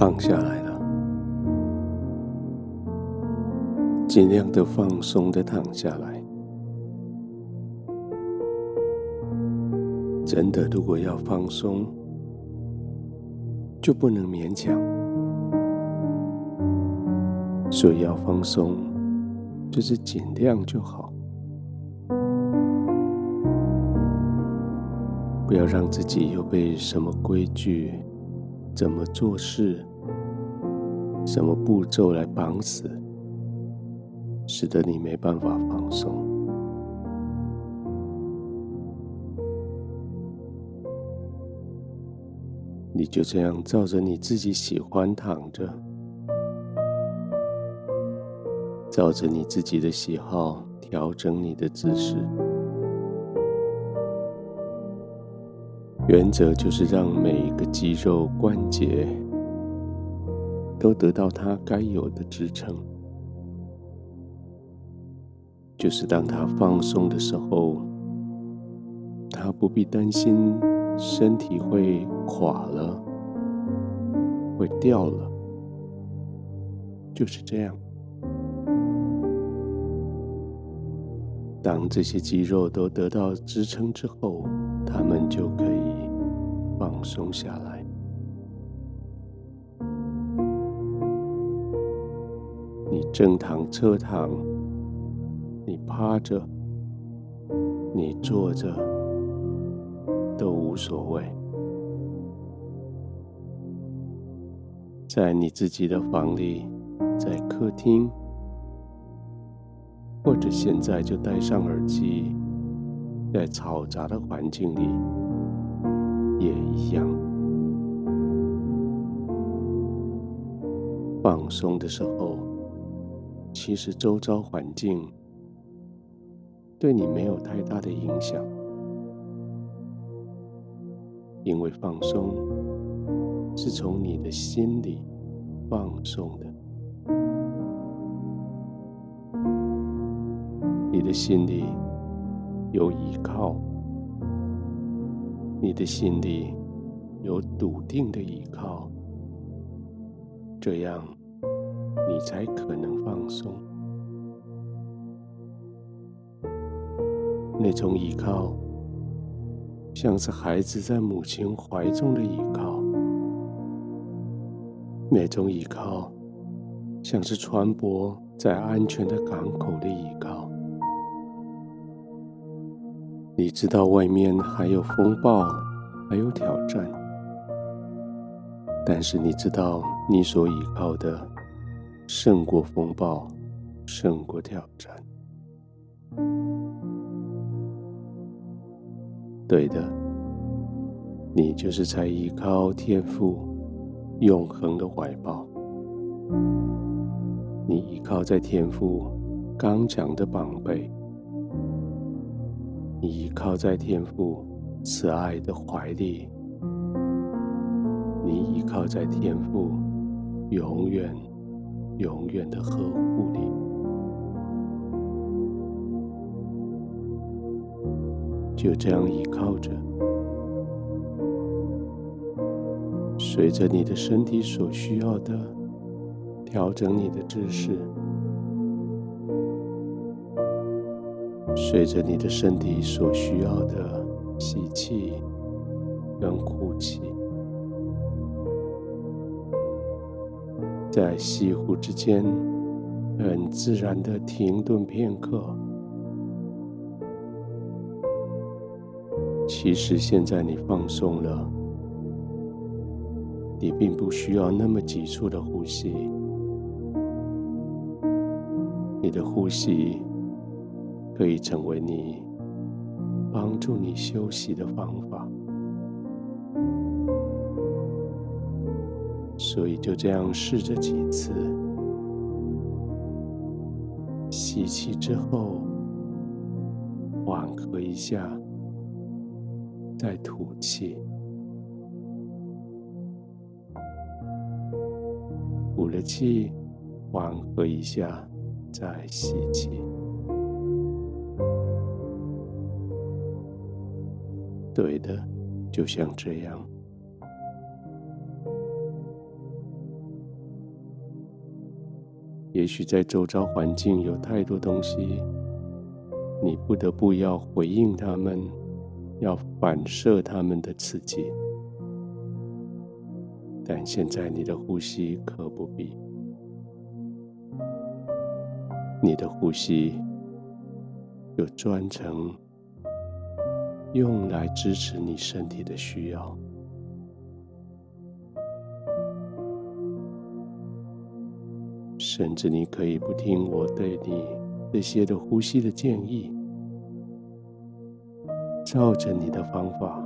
躺下来了，尽量的放松的躺下来。真的，如果要放松，就不能勉强。所以要放松，就是尽量就好，不要让自己又被什么规矩、怎么做事、什么步骤来绑死，使得你没办法放松。你就这样照着你自己喜欢躺着。照着你自己的喜好调整你的姿势，原则就是让每一个肌肉关节都得到它该有的支撑。就是当它放松的时候，它不必担心身体会垮了、会掉了，就是这样。当这些肌肉都得到支撑之后，它们就可以放松下来。正躺、侧躺，你趴着，你坐着，都无所谓。在你自己的房里，在客厅。或者现在就戴上耳机，在嘈杂的环境里也一样。放松的时候，其实周遭环境对你没有太大的影响，因为放松是从你的心里放松的。你的心里有依靠，你的心里有笃定的依靠，这样你才可能放松。那种依靠，像是孩子在母亲怀中的依靠；那种依靠，像是船舶在安全的港口的依靠。你知道外面还有风暴，还有挑战，但是你知道你所依靠的胜过风暴，胜过挑战。对的，你就是在依靠天父永恒的怀抱，你依靠在天父刚强的膀臂。你依靠在天父慈爱的怀里，你依靠在天父永远、永远的呵护里，就这样依靠着，随着你的身体所需要的，调整你的姿势。随着你的身体所需要的吸气跟呼气，在西湖之间很自然的停顿片刻。其实现在你放松了，你并不需要那么急促的呼吸，你的呼吸。可以成为你帮助你休息的方法，所以就这样试着几次，吸气之后缓和一下，再吐气，吐了气，缓和一下，再吸气。对的，就像这样。也许在周遭环境有太多东西，你不得不要回应他们，要反射他们的刺激。但现在你的呼吸可不必，你的呼吸有专程用来支持你身体的需要。甚至你可以不听我对你这些的呼吸的建议，照着你的方法，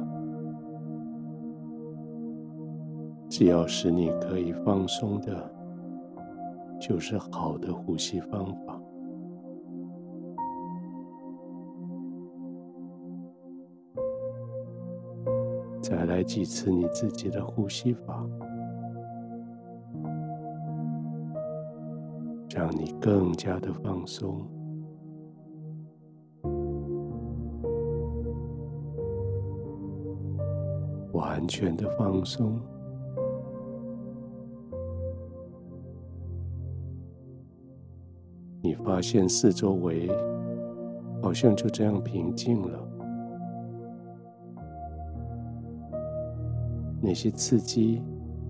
只要是你可以放松的，就是好的呼吸方法。再来几次你自己的呼吸法。让你更加的放松，完全的放松。你发现四周围好像就这样平静了，那些刺激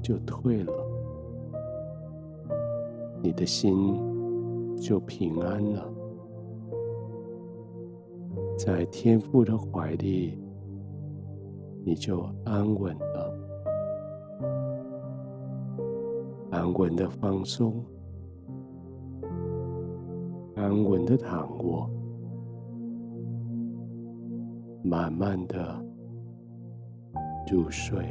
就退了。你的心就平安了，在天父的怀里，你就安稳了，安稳的放松，安稳的躺卧，慢慢的入睡。